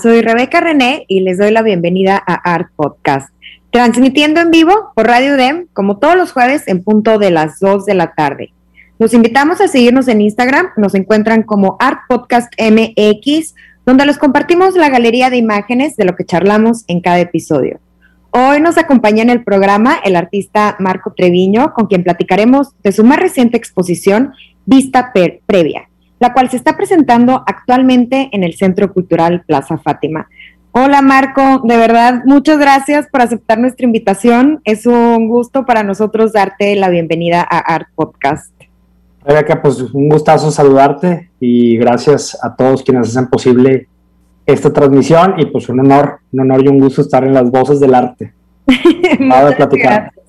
Soy Rebeca René y les doy la bienvenida a Art Podcast, transmitiendo en vivo por Radio DEM como todos los jueves en punto de las 2 de la tarde. Los invitamos a seguirnos en Instagram, nos encuentran como Art Podcast MX, donde les compartimos la galería de imágenes de lo que charlamos en cada episodio. Hoy nos acompaña en el programa el artista Marco Treviño, con quien platicaremos de su más reciente exposición, Vista Previa la cual se está presentando actualmente en el Centro Cultural Plaza Fátima. Hola Marco, de verdad, muchas gracias por aceptar nuestra invitación. Es un gusto para nosotros darte la bienvenida a Art Podcast. Rebeca, pues un gustazo saludarte y gracias a todos quienes hacen posible esta transmisión y pues un honor, un honor y un gusto estar en las voces del arte. Muchas platicar. Gracias.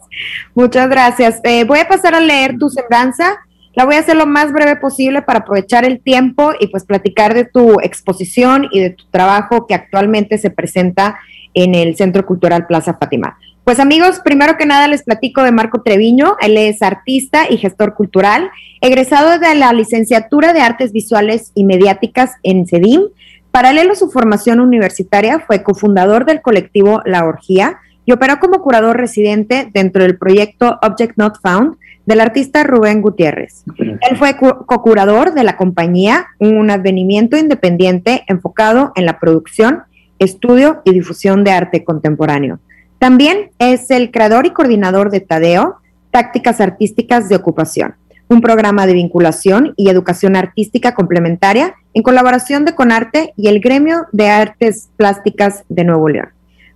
Muchas gracias. Eh, voy a pasar a leer tu semblanza la voy a hacer lo más breve posible para aprovechar el tiempo y pues platicar de tu exposición y de tu trabajo que actualmente se presenta en el Centro Cultural Plaza Fátima. Pues amigos, primero que nada les platico de Marco Treviño. Él es artista y gestor cultural, egresado de la licenciatura de Artes Visuales y Mediáticas en CEDIM. Paralelo a su formación universitaria, fue cofundador del colectivo La Orgía y operó como curador residente dentro del proyecto Object Not Found, del artista Rubén Gutiérrez. Él fue co-curador de la compañía, un advenimiento independiente enfocado en la producción, estudio y difusión de arte contemporáneo. También es el creador y coordinador de Tadeo, Tácticas Artísticas de Ocupación, un programa de vinculación y educación artística complementaria en colaboración de Conarte y el Gremio de Artes Plásticas de Nuevo León.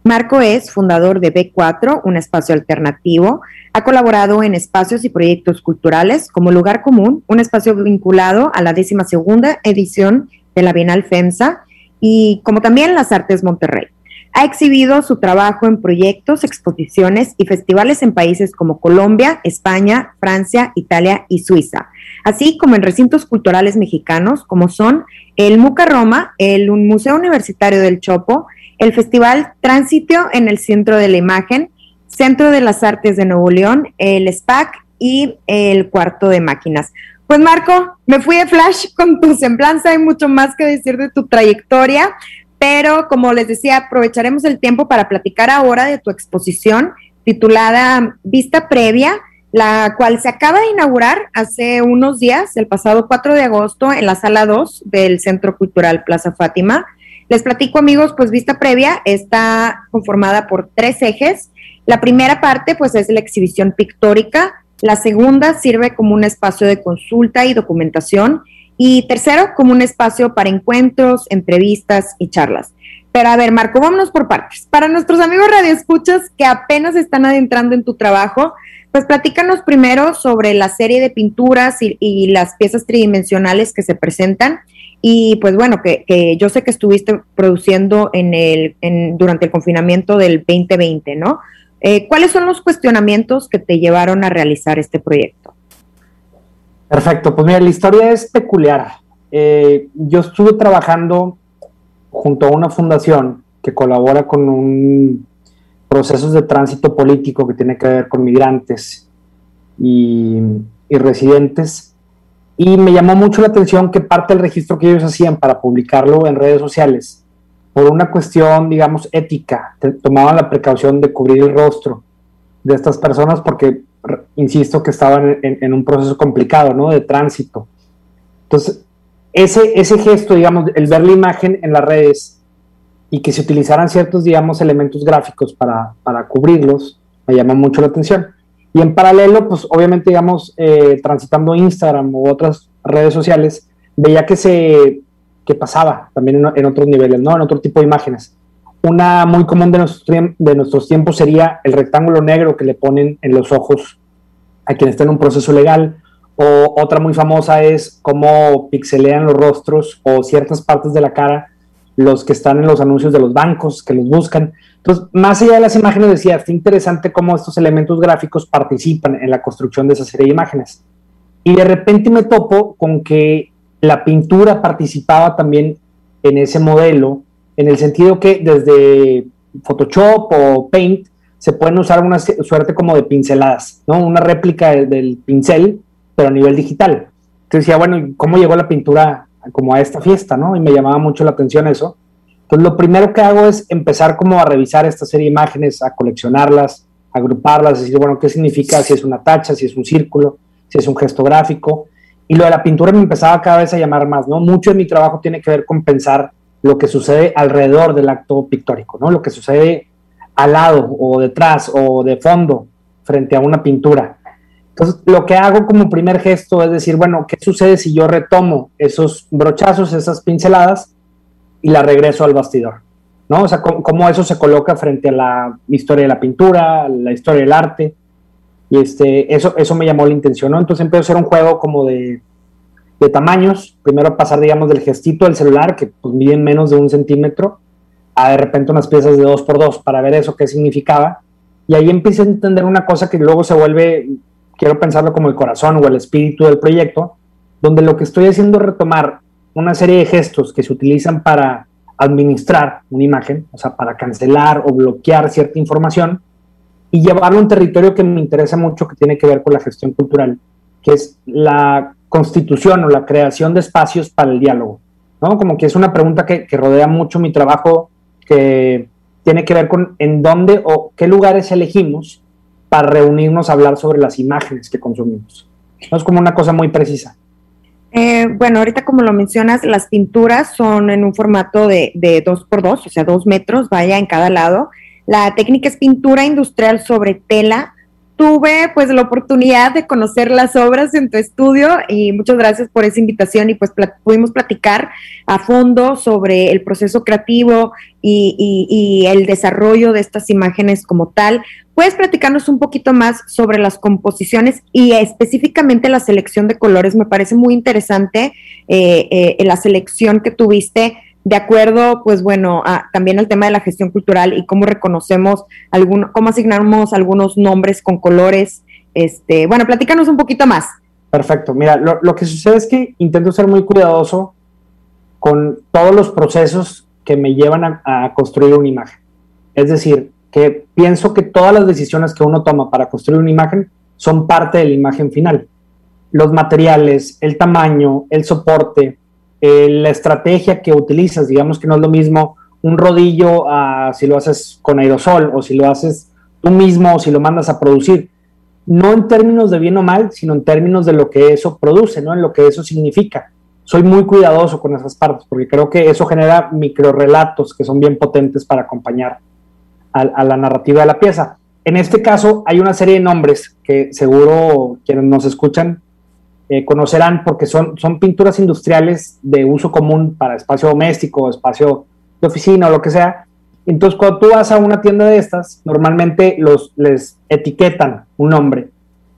Marco es fundador de B4, un espacio alternativo. Ha colaborado en espacios y proyectos culturales como Lugar Común, un espacio vinculado a la décima segunda edición de la Bienal FEMSA y como también las Artes Monterrey. Ha exhibido su trabajo en proyectos, exposiciones y festivales en países como Colombia, España, Francia, Italia y Suiza, así como en recintos culturales mexicanos como son el Muca Roma, el Museo Universitario del Chopo, el Festival Tránsito en el Centro de la Imagen, Centro de las Artes de Nuevo León, el SPAC y el Cuarto de Máquinas. Pues Marco, me fui de flash con tu semblanza, hay mucho más que decir de tu trayectoria, pero como les decía, aprovecharemos el tiempo para platicar ahora de tu exposición titulada Vista Previa, la cual se acaba de inaugurar hace unos días, el pasado 4 de agosto, en la sala 2 del Centro Cultural Plaza Fátima. Les platico amigos, pues vista previa está conformada por tres ejes. La primera parte pues es la exhibición pictórica, la segunda sirve como un espacio de consulta y documentación y tercero como un espacio para encuentros, entrevistas y charlas. Pero a ver, Marco, vámonos por partes. Para nuestros amigos radioescuchas que apenas están adentrando en tu trabajo, pues platícanos primero sobre la serie de pinturas y, y las piezas tridimensionales que se presentan y pues bueno, que, yo sé que estuviste produciendo en el, durante el confinamiento del 2020, ¿no? Eh, ¿Cuáles son los cuestionamientos que te llevaron a realizar este proyecto? Perfecto, pues mira, la historia es peculiar. Eh, yo estuve trabajando junto a una fundación que colabora con un procesos de tránsito político que tiene que ver con migrantes y residentes y me llamó mucho la atención que parte del registro que ellos hacían para publicarlo en redes sociales, por una cuestión, digamos, ética, tomaban la precaución de cubrir el rostro de estas personas porque, insisto, que estaban en, un proceso complicado, ¿no? De tránsito. Entonces, ese, ese gesto, digamos, el ver la imagen en las redes y que se utilizaran ciertos, digamos, elementos gráficos para, para cubrirlos, me llamó mucho la atención. Y en paralelo, pues obviamente, digamos, eh, transitando Instagram u otras redes sociales, veía que se que pasaba también en, otros niveles, ¿no? En otro tipo de imágenes. Una muy común de nuestros, de nuestros tiempos sería el rectángulo negro que le ponen en los ojos a quien está en un proceso legal O otra muy famosa es cómo pixelean los rostros o ciertas partes de la cara los que están en los anuncios de los bancos, que los buscan. Entonces, más allá de las imágenes, decía, está interesante cómo estos elementos gráficos participan en la construcción de esa serie de imágenes. Y de repente me topo con que la pintura participaba también en ese modelo, en el sentido que desde Photoshop o Paint se pueden usar una suerte como de pinceladas, ¿no? Una réplica del pincel, pero a nivel digital. Entonces decía, bueno, ¿cómo llegó la pintura como a esta fiesta, ¿no? Y me llamaba mucho la atención eso. Entonces lo primero que hago es empezar como a revisar esta serie de imágenes, a coleccionarlas, agruparlas, decir, bueno, ¿qué significa si es una tacha, si es un círculo, si es un gesto gráfico? Y lo de la pintura me empezaba cada vez a llamar más, ¿no? Mucho de mi trabajo tiene que ver con pensar lo que sucede alrededor del acto pictórico, ¿no? Lo que sucede al lado o detrás o de fondo frente a una pintura. Entonces, lo que hago como primer gesto es decir, bueno, ¿qué sucede si yo retomo esos brochazos, esas pinceladas y la regreso al bastidor? ¿No? O sea, cómo, eso se coloca frente a la historia de la pintura, la historia del arte. Y este, eso, eso me llamó la intención, ¿no? Entonces empecé a hacer un juego como de, de tamaños. Primero pasar, digamos, del gestito del celular, que pues miden menos de un centímetro, a de repente unas piezas de dos por dos para ver eso qué significaba. Y ahí empecé a entender una cosa que luego se vuelve, quiero pensarlo como el corazón o el espíritu del proyecto, donde lo que estoy haciendo es retomar una serie de gestos que se utilizan para administrar una imagen, o sea, para cancelar o bloquear cierta información y llevarlo a un territorio que me interesa mucho, que tiene que ver con la gestión cultural, que es la constitución o la creación de espacios para el diálogo. ¿no? Como que es una pregunta que, que rodea mucho mi trabajo que tiene que ver con en dónde o qué lugares elegimos para reunirnos a hablar sobre las imágenes que consumimos. No es como una cosa muy precisa. Eh, bueno, ahorita como lo mencionas, las pinturas son en un formato de, de dos por dos, o sea, dos metros, vaya en cada lado. La técnica es pintura industrial sobre tela tuve pues la oportunidad de conocer las obras en tu estudio y muchas gracias por esa invitación y pues pudimos platicar a fondo sobre el proceso creativo y, el desarrollo de estas imágenes como tal. ¿Puedes platicarnos un poquito más sobre las composiciones y específicamente la selección de colores? Me parece muy interesante eh, eh, la selección que tuviste de acuerdo, pues bueno, también al tema de la gestión cultural y cómo reconocemos, algún, cómo asignamos algunos nombres con colores. Este, bueno, platícanos un poquito más. Perfecto. Mira, lo, que sucede es que intento ser muy cuidadoso con todos los procesos que me llevan a, a construir una imagen. Es decir, que pienso que todas las decisiones que uno toma para construir una imagen son parte de la imagen final. Los materiales, el tamaño, el soporte, eh, la estrategia que utilizas, digamos que no es lo mismo un rodillo si lo haces con aerosol o si lo haces tú mismo o si lo mandas a producir. No en términos de bien o mal, sino en términos de lo que eso produce, ¿no? En lo que eso significa. Soy muy cuidadoso con esas partes porque creo que eso genera microrelatos que son bien potentes para acompañar a la narrativa de la pieza. En este caso hay una serie de nombres que seguro quienes nos escuchan eh, conocerán porque son, son pinturas industriales de uso común para espacio doméstico, espacio de oficina o lo que sea. Entonces, cuando tú vas a una tienda de estas, normalmente los, les etiquetan un nombre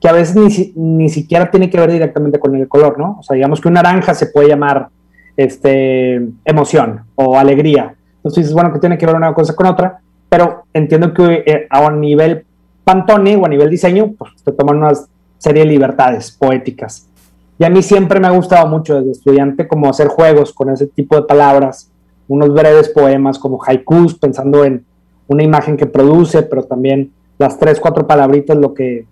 que a veces ni, ni siquiera tiene que ver directamente con el color, ¿no? O sea, digamos que un naranja se puede llamar este, emoción o alegría. Entonces bueno, que tiene que ver una cosa con otra, pero entiendo que eh, a nivel Pantone o a nivel diseño, pues te toman una serie de libertades poéticas. Y a mí siempre me ha gustado mucho desde estudiante como hacer juegos con ese tipo de palabras, unos breves poemas como haikus, pensando en una imagen que produce, pero también las tres, cuatro palabritas, lo que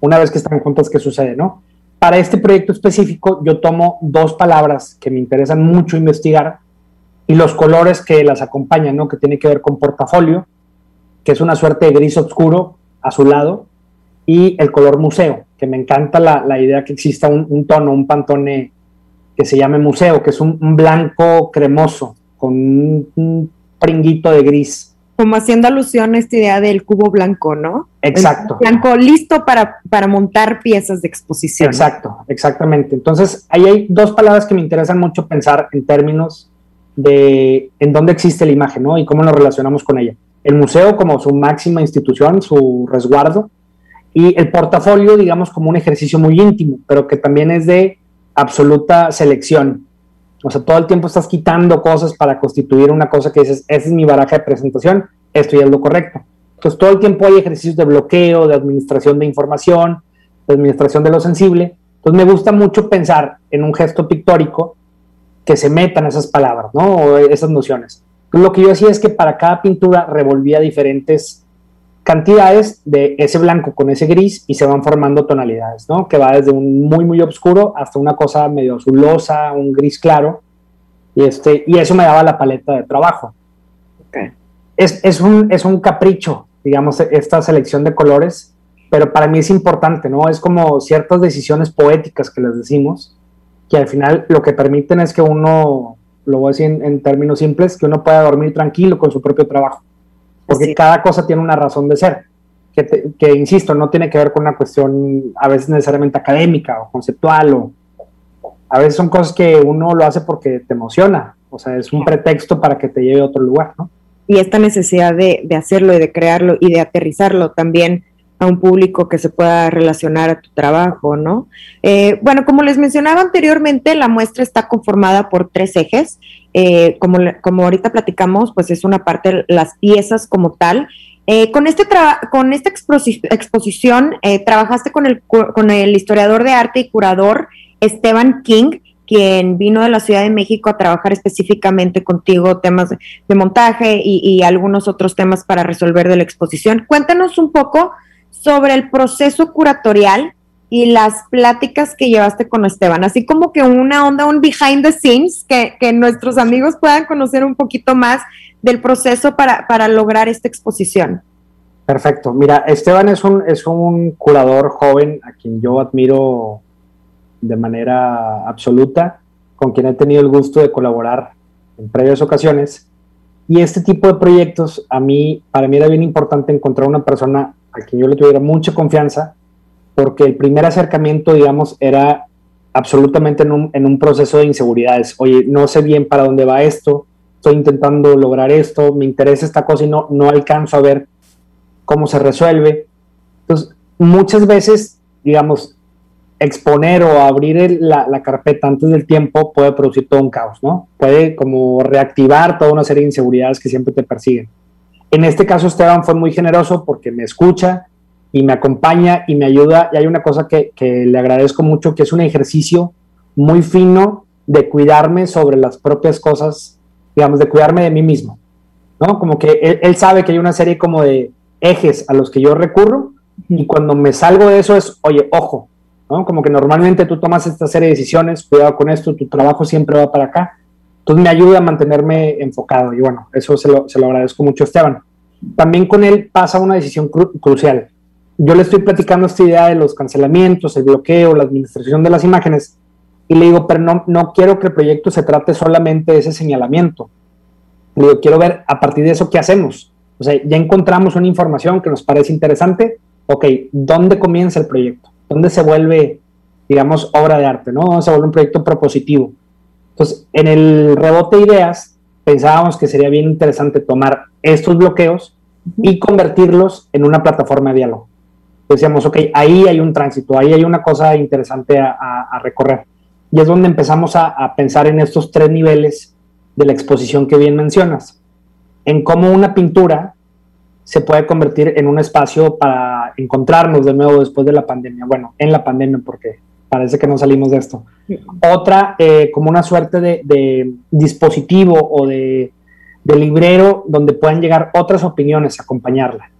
una vez que están juntas, ¿qué sucede, no? Para este proyecto específico, yo tomo dos palabras que me interesan mucho investigar y los colores que las acompañan, ¿no? Que tiene que ver con portafolio, que es una suerte de gris oscuro azulado, y el color museo, que me encanta la, idea que exista un, tono, un pantone que se llame museo, que es un, blanco cremoso con un, pringuito de gris. Como haciendo alusión a esta idea del cubo blanco, ¿no? Exacto. blanco listo para, para montar piezas de exposición. Exacto, exactamente. Entonces, ahí hay dos palabras que me interesan mucho pensar en términos de en dónde existe la imagen, ¿no? Y cómo nos relacionamos con ella. El museo como su máxima institución, su resguardo, y el portafolio, digamos, como un ejercicio muy íntimo, pero que también es de absoluta selección. O sea, todo el tiempo estás quitando cosas para constituir una cosa que dices, esa es mi baraja de presentación, esto ya es lo correcto. Entonces, todo el tiempo hay ejercicios de bloqueo, de administración de información, de administración de lo sensible. Entonces, me gusta mucho pensar en un gesto pictórico que se metan esas palabras, ¿no? O esas nociones. lo que yo hacía es que para cada pintura revolvía diferentes cantidades de ese blanco con ese gris y se van formando tonalidades, ¿no? Que va desde un muy, muy oscuro hasta una cosa medio azulosa, un gris claro. Y, este, y eso me daba la paleta de trabajo. Es, es, un, es un capricho digamos, esta selección de colores, pero para mí es importante, ¿no? Es como ciertas decisiones poéticas que les decimos, que al final lo que permiten es que uno, lo voy a decir en, términos simples, que uno pueda dormir tranquilo con su propio trabajo, porque cada cosa tiene una razón de ser, que, que, insisto, no tiene que ver con una cuestión a veces necesariamente académica o conceptual, o a veces son cosas que uno lo hace porque te emociona, o sea, es un pretexto para que te lleve a otro lugar, ¿no? y esta necesidad de, hacerlo y de crearlo y de aterrizarlo también a un público que se pueda relacionar a tu trabajo, ¿no? Eh, bueno, como les mencionaba anteriormente, la muestra está conformada por tres ejes. Eh, como, como ahorita platicamos, pues es una parte las piezas como tal. Eh, con, este con esta exposición trabajaste con el, con el historiador de arte y curador Esteban King, quien vino de la Ciudad de México a trabajar específicamente contigo temas de, montaje y, algunos otros temas para resolver de la exposición. Cuéntanos un poco sobre el proceso curatorial y las pláticas que llevaste con Esteban, así como que una onda, un behind the scenes, que, nuestros amigos puedan conocer un poquito más del proceso para, para lograr esta exposición. Perfecto. Mira, Esteban es un, es un curador joven a quien yo admiro de manera absoluta, con quien he tenido el gusto de colaborar en previas ocasiones. Y este tipo de proyectos, a mí, para mí era bien importante encontrar una persona a quien yo le tuviera mucha confianza, porque el primer acercamiento, digamos, era absolutamente en un, proceso de inseguridades. Oye, no sé bien para dónde va esto, estoy intentando lograr esto, me interesa esta cosa y no, no alcanzo a ver cómo se resuelve. Entonces, muchas veces, digamos, exponer o abrir la, carpeta antes del tiempo puede producir todo un caos, ¿no? Puede como reactivar toda una serie de inseguridades que siempre te persiguen. En este caso, Esteban fue muy generoso porque me escucha y me acompaña y me ayuda. Y hay una cosa que, le agradezco mucho, que es un ejercicio muy fino de cuidarme sobre las propias cosas, digamos, de cuidarme de mí mismo, ¿no? Como que él, él sabe que hay una serie como de ejes a los que yo recurro y cuando me salgo de eso es, oye, ojo, como que normalmente tú tomas esta serie de decisiones, cuidado con esto, tu trabajo siempre va para acá. Entonces me ayuda a mantenerme enfocado y bueno, eso se lo, agradezco mucho a Esteban. También con él pasa una decisión crucial. Yo le estoy platicando esta idea de los cancelamientos, el bloqueo, la administración de las imágenes y le digo, pero no, quiero que el proyecto se trate solamente de ese señalamiento. Le digo, quiero ver a partir de eso qué hacemos. O sea, ya encontramos una información que nos parece interesante. Ok, ¿dónde comienza el proyecto? ¿Dónde se vuelve, digamos, obra de arte? ¿no? ¿Dónde se vuelve un proyecto propositivo? Entonces, en el rebote de ideas, pensábamos que sería bien interesante tomar estos bloqueos y convertirlos en una plataforma de diálogo. Decíamos, ok, ahí hay un tránsito, ahí hay una cosa interesante a, recorrer. Y es donde empezamos a, a, pensar en estos tres niveles de la exposición que bien mencionas. En cómo una pintura se puede convertir en un espacio para encontrarnos de nuevo después de la pandemia. Bueno, en la pandemia, porque parece que no salimos de esto. Otra, eh, como una suerte de, dispositivo o de, librero donde puedan llegar otras opiniones a acompañarla.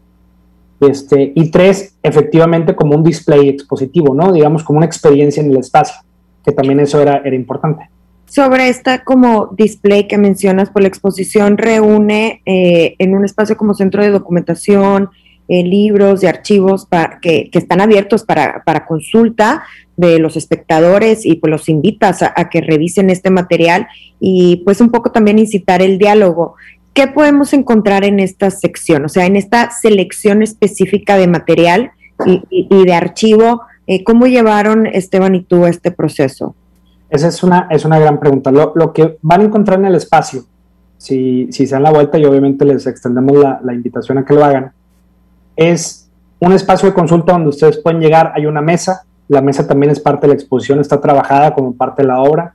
Este, y tres, efectivamente como un display expositivo, ¿no? Digamos como una experiencia en el espacio, que también eso era, era importante sobre esta como display que mencionas, por la exposición reúne eh, en un espacio como centro de documentación, eh, libros y archivos para, que, están abiertos para, consulta de los espectadores y pues los invitas a, que revisen este material y pues un poco también incitar el diálogo. ¿Qué podemos encontrar en esta sección? O sea, en esta selección específica de material y, de archivo, eh, ¿cómo llevaron Esteban y tú este proceso? Esa es una, es una gran pregunta. Lo, que van a encontrar en el espacio, si, si se dan la vuelta y obviamente les extendemos la, invitación a que lo hagan, es un espacio de consulta donde ustedes pueden llegar, hay una mesa, la mesa también es parte de la exposición, está trabajada como parte de la obra.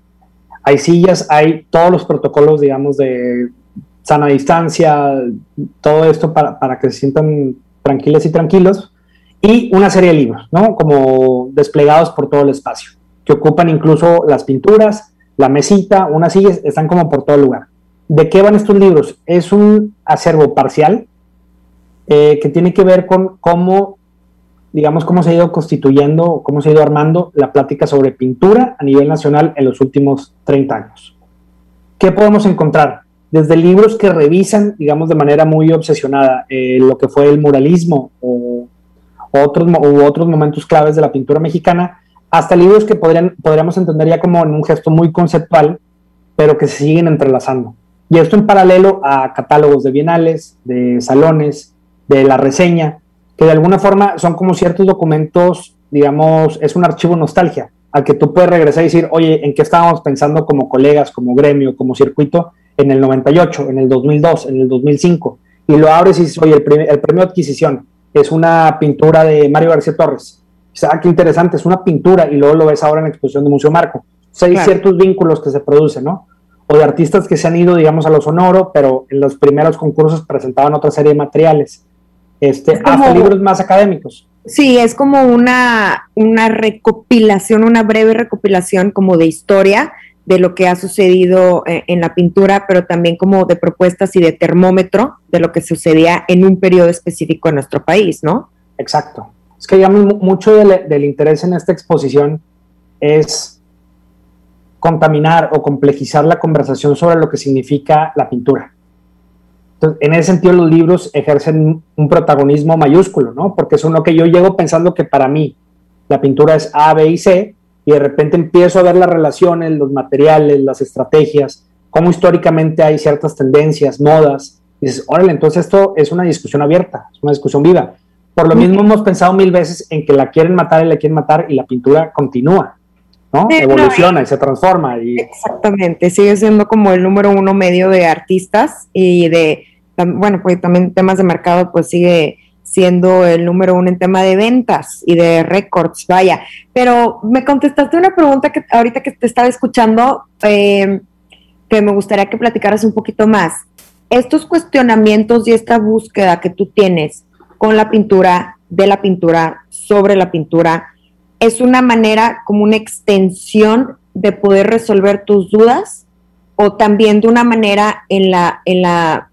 Hay sillas, hay todos los protocolos, digamos, de sana distancia, todo esto para, para que se sientan tranquilas y tranquilos. Y una serie de libros, ¿no? Como desplegados por todo el espacio, que ocupan incluso las pinturas, la mesita, unas sillas, están como por todo el lugar. ¿De qué van estos libros? Es un acervo parcial eh, que tiene que ver con cómo, digamos, cómo se ha ido constituyendo, cómo se ha ido armando la plática sobre pintura a nivel nacional en los últimos 30 años. ¿Qué podemos encontrar? Desde libros que revisan, digamos, de manera muy obsesionada eh, lo que fue el muralismo o otros, u otros momentos claves de la pintura mexicana, hasta libros que podrían, podríamos entender ya como en un gesto muy conceptual, pero que se siguen entrelazando. Y esto en paralelo a catálogos de bienales, de salones, de la reseña, que de alguna forma son como ciertos documentos, digamos, es un archivo nostalgia, al que tú puedes regresar y decir, oye, ¿en qué estábamos pensando como colegas, como gremio, como circuito en el 98, en el 2002, en el 2005? Y lo abres y dices, oye, el, el premio de adquisición es una pintura de Mario García Torres. ah, qué interesante, es una pintura y luego lo ves ahora en la exposición de Museo Marco. O sea, hay ciertos vínculos que se producen, ¿no? O de artistas que se han ido, digamos, a lo sonoro, pero en los primeros concursos presentaban otra serie de materiales. Este, hasta libros más académicos. Sí, es como una, una recopilación, una breve recopilación como de historia de lo que ha sucedido eh, en la pintura, pero también como de propuestas y de termómetro de lo que sucedía en un periodo específico en nuestro país, ¿no? Exacto. Es que digamos, mucho del, interés en esta exposición es contaminar o complejizar la conversación sobre lo que significa la pintura. Entonces, en ese sentido, los libros ejercen un protagonismo mayúsculo, ¿no? Porque es uno que yo llego pensando que para mí la pintura es A, B y C, y de repente empiezo a ver las relaciones, los materiales, las estrategias, cómo históricamente hay ciertas tendencias, modas. Y dices, órale, entonces esto es una discusión abierta, es una discusión viva. Por lo mismo hemos pensado mil veces en que la quieren matar y la quieren matar y la pintura continúa, ¿no? Evoluciona y se transforma. Y... Exactamente, sigue siendo como el número uno medio de artistas y de, bueno, pues también temas de mercado, pues sigue siendo el número uno en tema de ventas y de récords, vaya. Pero me contestaste una pregunta que ahorita que te estaba escuchando, em, que me gustaría que platicaras un poquito más. Estos cuestionamientos y esta búsqueda que tú tienes con la pintura, de la pintura, sobre la pintura, es una manera como una extensión de poder resolver tus dudas o también de una manera en la, en la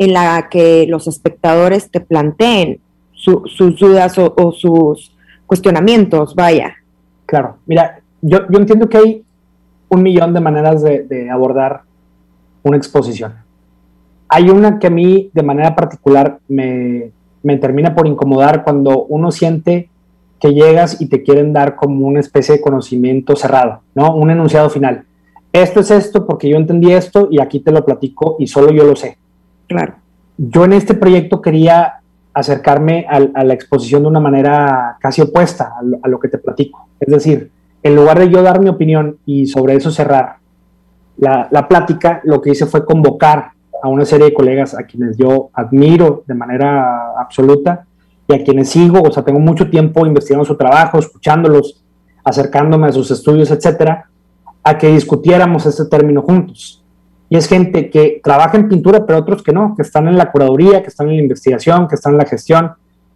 en la que los espectadores te planteen sus dudas o, sus cuestionamientos, vaya. Claro, mira, yo, entiendo que hay un millón de maneras de, abordar una exposición. Hay una que a mí de manera particular me, me termina por incomodar cuando uno siente que llegas y te quieren dar como una especie de conocimiento cerrado, ¿no? Un enunciado final. Esto es esto porque yo entendí esto y aquí te lo platico y solo yo lo sé. Claro. Yo en este proyecto quería acercarme a, la exposición de una manera casi opuesta a lo, que te platico. Es decir, en lugar de yo dar mi opinión y sobre eso cerrar la, la, plática, lo que hice fue convocar a una serie de colegas a quienes yo admiro de manera absoluta y a quienes sigo, o sea, tengo mucho tiempo investigando su trabajo, escuchándolos, acercándome a sus estudios, etcétera, a que discutiéramos este término juntos. Y es gente que trabaja en pintura, pero otros que no, que están en la curaduría, que están en la investigación, que están en la gestión,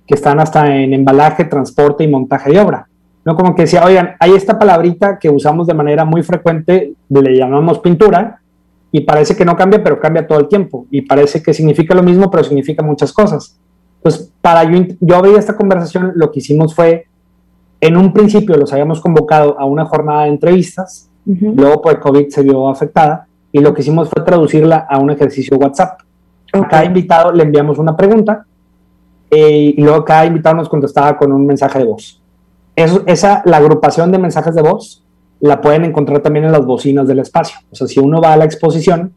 que están hasta en embalaje, transporte y montaje de obra. ¿no? Como que decía, oigan, hay esta palabrita que usamos de manera muy frecuente, le llamamos pintura, y parece que no cambia, pero cambia todo el tiempo. Y parece que significa lo mismo, pero significa muchas cosas. Entonces, para yo, yo veía esta conversación, lo que hicimos fue, en un principio los habíamos convocado a una jornada de entrevistas, luego por el COVID se vio afectada, y lo que hicimos fue traducirla a un ejercicio WhatsApp. A cada invitado le enviamos una pregunta eh, y luego cada invitado nos contestaba con un mensaje de voz. Eso, esa, la agrupación de mensajes de voz la pueden encontrar también en las bocinas del espacio. O sea, si uno va a la exposición,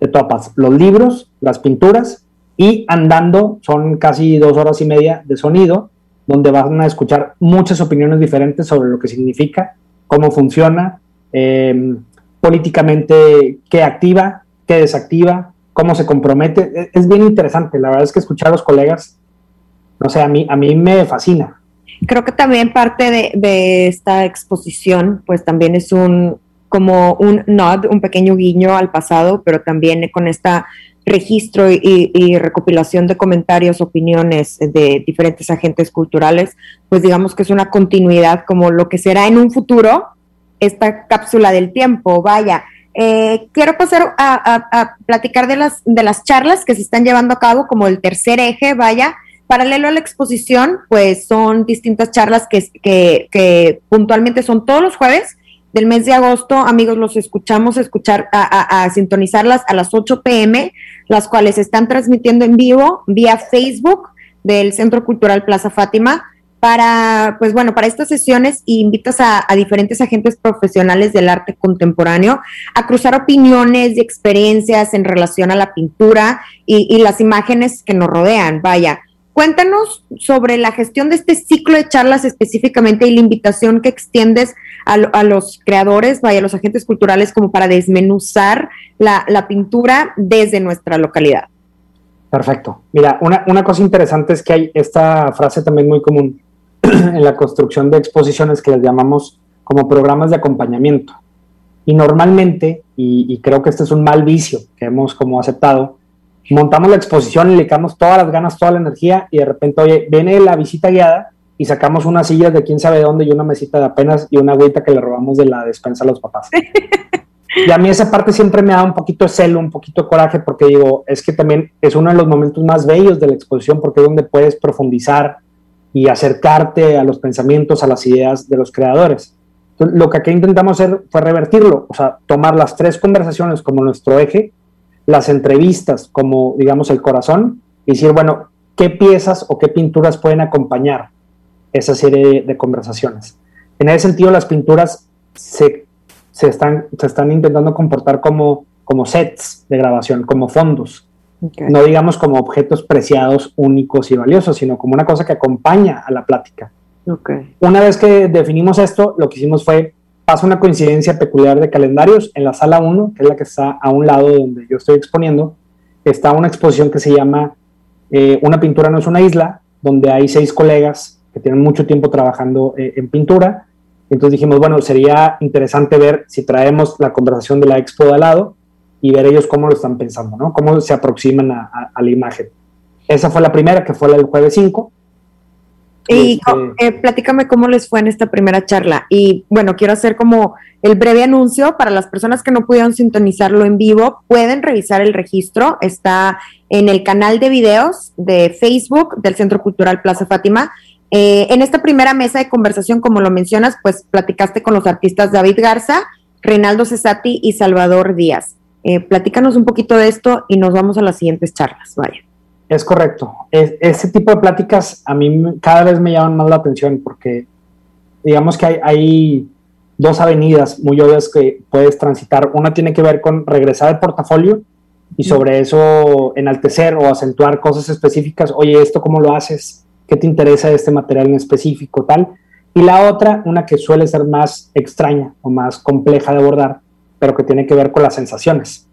te topas los libros, las pinturas y andando, son casi dos horas y media de sonido, donde van a escuchar muchas opiniones diferentes sobre lo que significa, cómo funciona, eh, políticamente qué activa, qué desactiva, cómo se compromete. E, es bien interesante, la verdad es que escuchar a los colegas no sé, a mí, a mí me fascina. Creo que también parte de, de esta exposición, pues también es un, como un nod, un pequeño guiño al pasado, pero también con esta registro y, recopilación de comentarios, opiniones de diferentes agentes culturales, pues digamos que es una continuidad como lo que será en un futuro esta cápsula del tiempo. Vaya, eh, quiero pasar a, platicar de las, de las charlas que se están llevando a cabo como el tercer eje, vaya. Paralelo a la exposición, pues son distintas charlas que, que, puntualmente son todos los jueves del mes de agosto, amigos, los escuchamos escuchar, a, sintonizarlas a las 8 pm, las cuales están transmitiendo en vivo vía Facebook del Centro Cultural Plaza Fátima. Para, pues bueno, para estas sesiones invitas a, diferentes agentes profesionales del arte contemporáneo a cruzar opiniones y experiencias en relación a la pintura y, las imágenes que nos rodean. Vaya, Cuéntanos sobre la gestión de este ciclo de charlas específicamente y la invitación que extiendes a, los creadores, vaya, a los agentes culturales, como para desmenuzar la, pintura desde nuestra localidad. Perfecto. Mira, una, una, cosa interesante es que hay esta frase también muy común en la construcción de exposiciones que les llamamos como programas de acompañamiento. Y normalmente, y, creo que este es un mal vicio que hemos como aceptado, montamos la exposición y le echamos todas las ganas, toda la energía y de repente, oye, viene la visita guiada y sacamos unas sillas de quién sabe dónde y una mesita de apenas y una agüita que le robamos de la despensa a los papás. y a mí esa parte siempre me da un poquito de celo, un poquito de coraje porque digo, es que también es uno de los momentos más bellos de la exposición porque es donde puedes profundizar y acercarte a los pensamientos, a las ideas de los creadores. lo que aquí intentamos hacer fue revertirlo, o sea, tomar las tres conversaciones como nuestro eje las entrevistas como, digamos, el corazón y decir, bueno, ¿qué piezas o qué pinturas pueden acompañar esa serie de, conversaciones? En ese sentido, las pinturas se, están, se están intentando comportar como, como sets de grabación, como fondos. No digamos como objetos preciados, únicos y valiosos, sino como una cosa que acompaña a la plática. Una vez que definimos esto, lo que hicimos fue pasa una coincidencia peculiar de calendarios. En la sala 1, que es la que está a un lado donde yo estoy exponiendo, está una exposición que se llama eh, Una pintura no es una isla, donde hay seis colegas que tienen mucho tiempo trabajando eh, en pintura. Entonces dijimos, bueno, sería interesante ver si traemos la conversación de la expo de al lado y ver ellos cómo lo están pensando, ¿no? Cómo se aproximan a, a la imagen. Esa fue la primera, que fue la del jueves 5. Y este, eh, platícame cómo les fue en esta primera charla. Y bueno, quiero hacer como el breve anuncio para las personas que no pudieron sintonizarlo en vivo, pueden revisar el registro. Está en el canal de videos de Facebook del Centro Cultural Plaza Fátima. Eh, en esta primera mesa de conversación, como lo mencionas, pues platicaste con los artistas David Garza, Reinaldo Cesati y Salvador Díaz. Eh, platícanos un poquito de esto y nos vamos a las siguientes charlas. Vaya. Es correcto. ese tipo de pláticas a mí cada vez me llaman más la atención porque digamos que hay, dos avenidas muy obvias que puedes transitar. Una tiene que ver con regresar al portafolio y sobre eso enaltecer o acentuar cosas específicas. Oye, ¿esto cómo lo haces? ¿Qué te interesa de este material en específico? Tal. Y la otra, una que suele ser más extraña o más compleja de abordar, pero que tiene que ver con las sensaciones.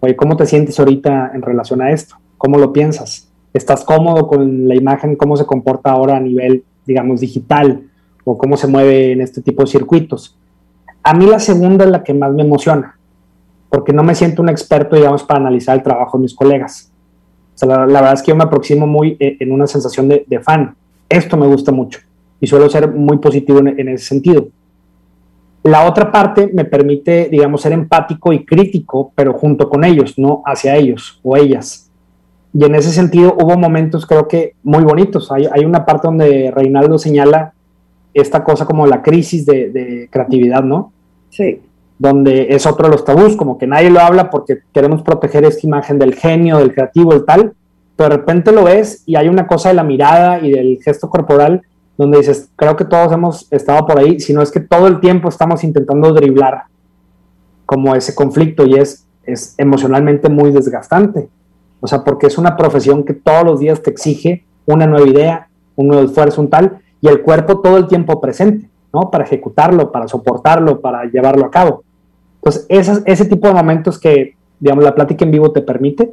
Oye, ¿cómo te sientes ahorita en relación a esto? ¿Cómo lo piensas? ¿Estás cómodo con la imagen, cómo se comporta ahora a nivel, digamos, digital o cómo se mueve en este tipo de circuitos? A mí la segunda es la que más me emociona, porque no me siento un experto, digamos, para analizar el trabajo de mis colegas. O sea, la, verdad es que yo me aproximo muy eh, en una sensación de, fan. Esto me gusta mucho y suelo ser muy positivo en ese sentido. La otra parte me permite, digamos, ser empático y crítico, pero junto con ellos, no hacia ellos o ellas. Y en ese sentido hubo momentos creo que muy bonitos. Hay, hay una parte donde Reinaldo señala esta cosa como la crisis de, creatividad, ¿no? Sí. Donde es otro de los tabús, como que nadie lo habla porque queremos proteger esta imagen del genio, del creativo, el tal, pero de repente lo ves y hay una cosa de la mirada y del gesto corporal donde dices, creo que todos hemos estado por ahí, si no es que todo el tiempo estamos intentando driblar como ese conflicto y es, es emocionalmente muy desgastante. O sea, porque es una profesión que todos los días te exige una nueva idea, un nuevo esfuerzo, un tal, y el cuerpo todo el tiempo presente, ¿no? Para ejecutarlo, para soportarlo, para llevarlo a cabo. Entonces, ese tipo de momentos que, digamos, la plática en vivo te permite,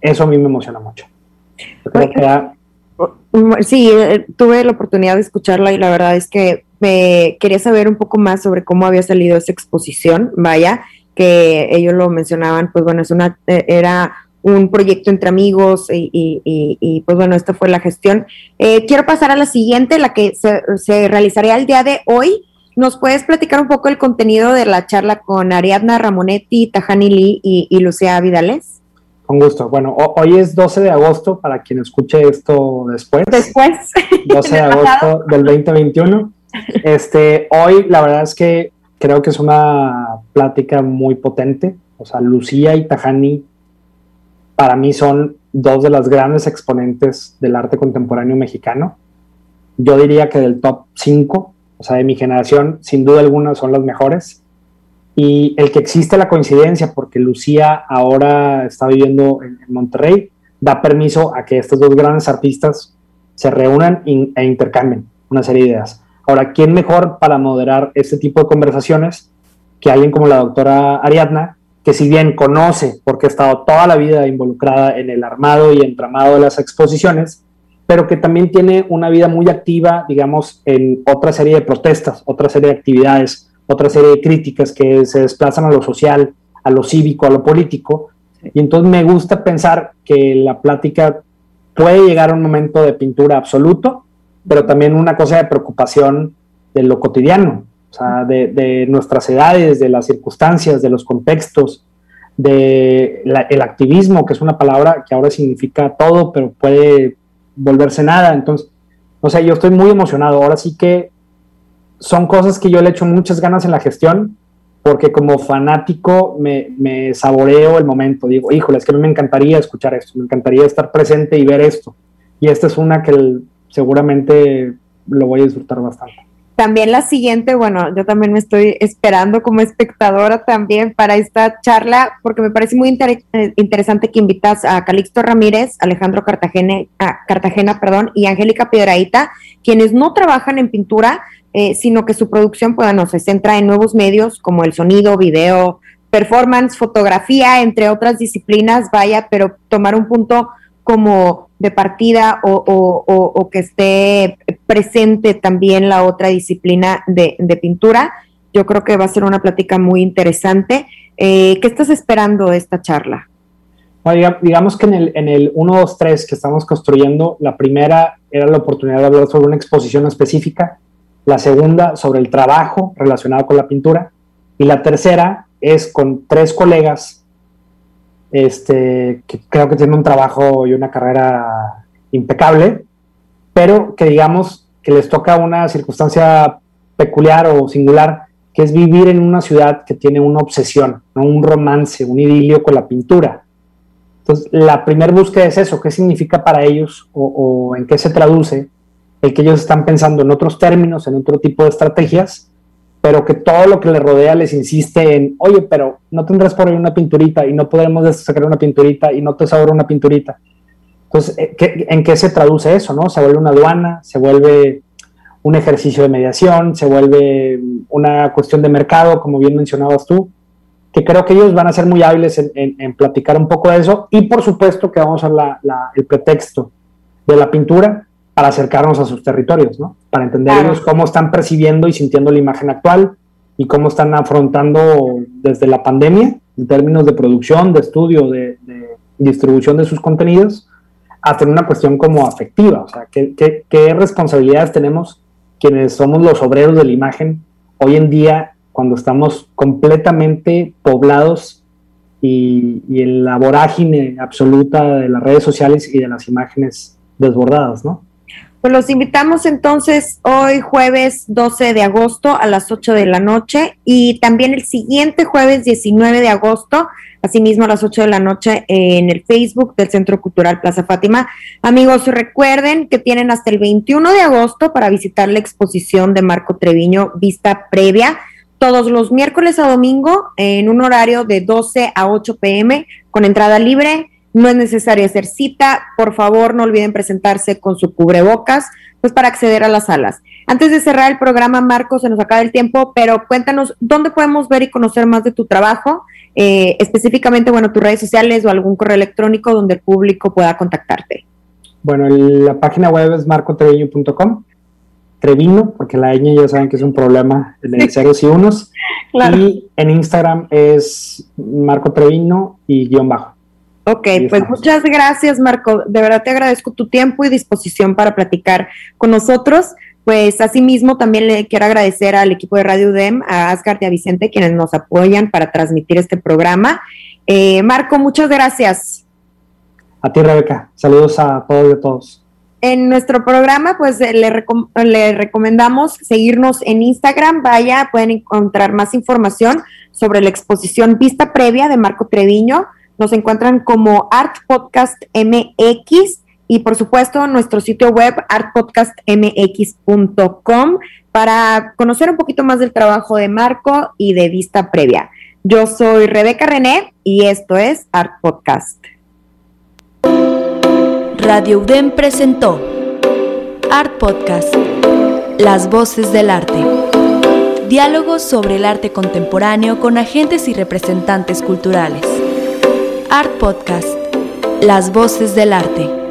eso a mí me emociona mucho. Sí, eh, tuve la oportunidad de escucharla y la verdad es que me quería saber un poco más sobre cómo había salido esa exposición, vaya, que ellos lo mencionaban, pues bueno, es una, eh, era un proyecto entre amigos y, pues bueno, esta fue la gestión. Eh, quiero pasar a la siguiente, la que se, se, realizaría el día de hoy. ¿Nos puedes platicar un poco el contenido de la charla con Ariadna Ramonetti, Tajani Lee y, Lucía Vidales? Con gusto. Bueno, hoy es 12 de agosto para quien escuche esto después. Después. 12 de agosto del 2021. Este, hoy la verdad es que creo que es una plática muy potente. O sea, Lucía y Tajani para mí son dos de las grandes exponentes del arte contemporáneo mexicano. Yo diría que del top 5, o sea, de mi generación, sin duda alguna son las mejores. Y el que existe la coincidencia, porque Lucía ahora está viviendo en, Monterrey, da permiso a que estos dos grandes artistas se reúnan e intercambien una serie de ideas. Ahora, ¿quién mejor para moderar este tipo de conversaciones que alguien como la doctora Ariadna, que si bien conoce, porque ha estado toda la vida involucrada en el armado y entramado de las exposiciones, pero que también tiene una vida muy activa, digamos, en otra serie de protestas, otra serie de actividades, otra serie de críticas que se desplazan a lo social, a lo cívico, a lo político. Y entonces me gusta pensar que la plática puede llegar a un momento de pintura absoluto, pero también una cosa de preocupación de lo cotidiano, o sea, de, nuestras edades, de las circunstancias, de los contextos, de el activismo, que es una palabra que ahora significa todo, pero puede volverse nada. Entonces, o sea, yo estoy muy emocionado. Ahora sí que son cosas que yo le echo muchas ganas en la gestión, porque como fanático me, saboreo el momento. Digo, híjole, es que me encantaría escuchar esto, me encantaría estar presente y ver esto. Y esta es una que seguramente lo voy a disfrutar bastante. También la siguiente, bueno, yo también me estoy esperando como espectadora también para esta charla, porque me parece muy eh, interesante que invitas a Calixto Ramírez, Alejandro Cartagena, Cartagena perdón, y Angélica Piedraíta, quienes no trabajan en pintura, eh, sino que su producción pues, no se centra en nuevos medios como el sonido, video, performance, fotografía, entre otras disciplinas, vaya, pero tomar un punto como de partida o, que esté presente también la otra disciplina de, pintura. Yo creo que va a ser una plática muy interesante. Eh, ¿Qué estás esperando de esta charla? digamos que en el, en el 1, 2, 3 que estamos construyendo, la primera era la oportunidad de hablar sobre una exposición específica, la segunda sobre el trabajo relacionado con la pintura y la tercera es con tres colegas este, que creo que tiene un trabajo y una carrera impecable, pero que digamos que les toca una circunstancia peculiar o singular, que es vivir en una ciudad que tiene una obsesión, ¿no? un romance, un idilio con la pintura. Entonces, la primera búsqueda es eso, qué significa para ellos o en qué se traduce el que ellos están pensando en otros términos, en otro tipo de estrategias, pero que todo lo que le rodea les insiste en, oye, pero no tendrás por ahí una pinturita y no podremos sacar una pinturita y no te sobra una pinturita. Entonces, eh, ¿en qué se traduce eso? no? Se vuelve una aduana, se vuelve un ejercicio de mediación, se vuelve una cuestión de mercado, como bien mencionabas tú, que creo que ellos van a ser muy hábiles en, platicar un poco de eso y por supuesto que vamos a ver el pretexto de la pintura para acercarnos a sus territorios, ¿no? Para entender ellos cómo están percibiendo y sintiendo la imagen actual y cómo están afrontando desde la pandemia, en términos de producción, de estudio, de, distribución de sus contenidos, hasta en una cuestión como afectiva, o sea, ¿qué, qué, responsabilidades tenemos quienes somos los obreros de la imagen hoy en día cuando estamos completamente poblados y, y, en la vorágine absoluta de las redes sociales y de las imágenes desbordadas, ¿no? Pues los invitamos entonces hoy jueves 12 de agosto a las 8 de la noche y también el siguiente jueves 19 de agosto, asimismo a las 8 de la noche en el Facebook del Centro Cultural Plaza Fátima. Amigos, recuerden que tienen hasta el 21 de agosto para visitar la exposición de Marco Treviño Vista Previa todos los miércoles a domingo en un horario de 12 a 8 pm con entrada libre no es necesario hacer cita, por favor no olviden presentarse con su cubrebocas, pues para acceder a las salas. Antes de cerrar el programa, Marco, se nos acaba el tiempo, pero cuéntanos dónde podemos ver y conocer más de tu trabajo, eh, específicamente, bueno, tus redes sociales o algún correo electrónico donde el público pueda contactarte. Bueno, la página web es marcotreviño.com. Trevino, porque la ñ ya saben que es un problema en el ceros y unos. Y en Instagram es Marco Treviño y guion bajo. Ok, pues muchas gracias Marco. De verdad te agradezco tu tiempo y disposición para platicar con nosotros. Pues asimismo también le quiero agradecer al equipo de Radio UDEM, a Asgard y a Vicente, quienes nos apoyan para transmitir este programa. Eh, Marco, muchas gracias. A ti, Rebeca. Saludos a todos y a todos. En nuestro programa, pues le, le recomendamos seguirnos en Instagram. Vaya, pueden encontrar más información sobre la exposición Vista Previa de Marco Treviño. Nos encuentran como Art Podcast MX y por supuesto nuestro sitio web artpodcastmx.com para conocer un poquito más del trabajo de Marco y de Vista Previa. Yo soy Rebeca René y esto es Art Podcast. Radio UDEM presentó Art Podcast, Las Voces del Arte. Diálogos sobre el arte contemporáneo con agentes y representantes culturales. Art Podcast, Las Voces del Arte.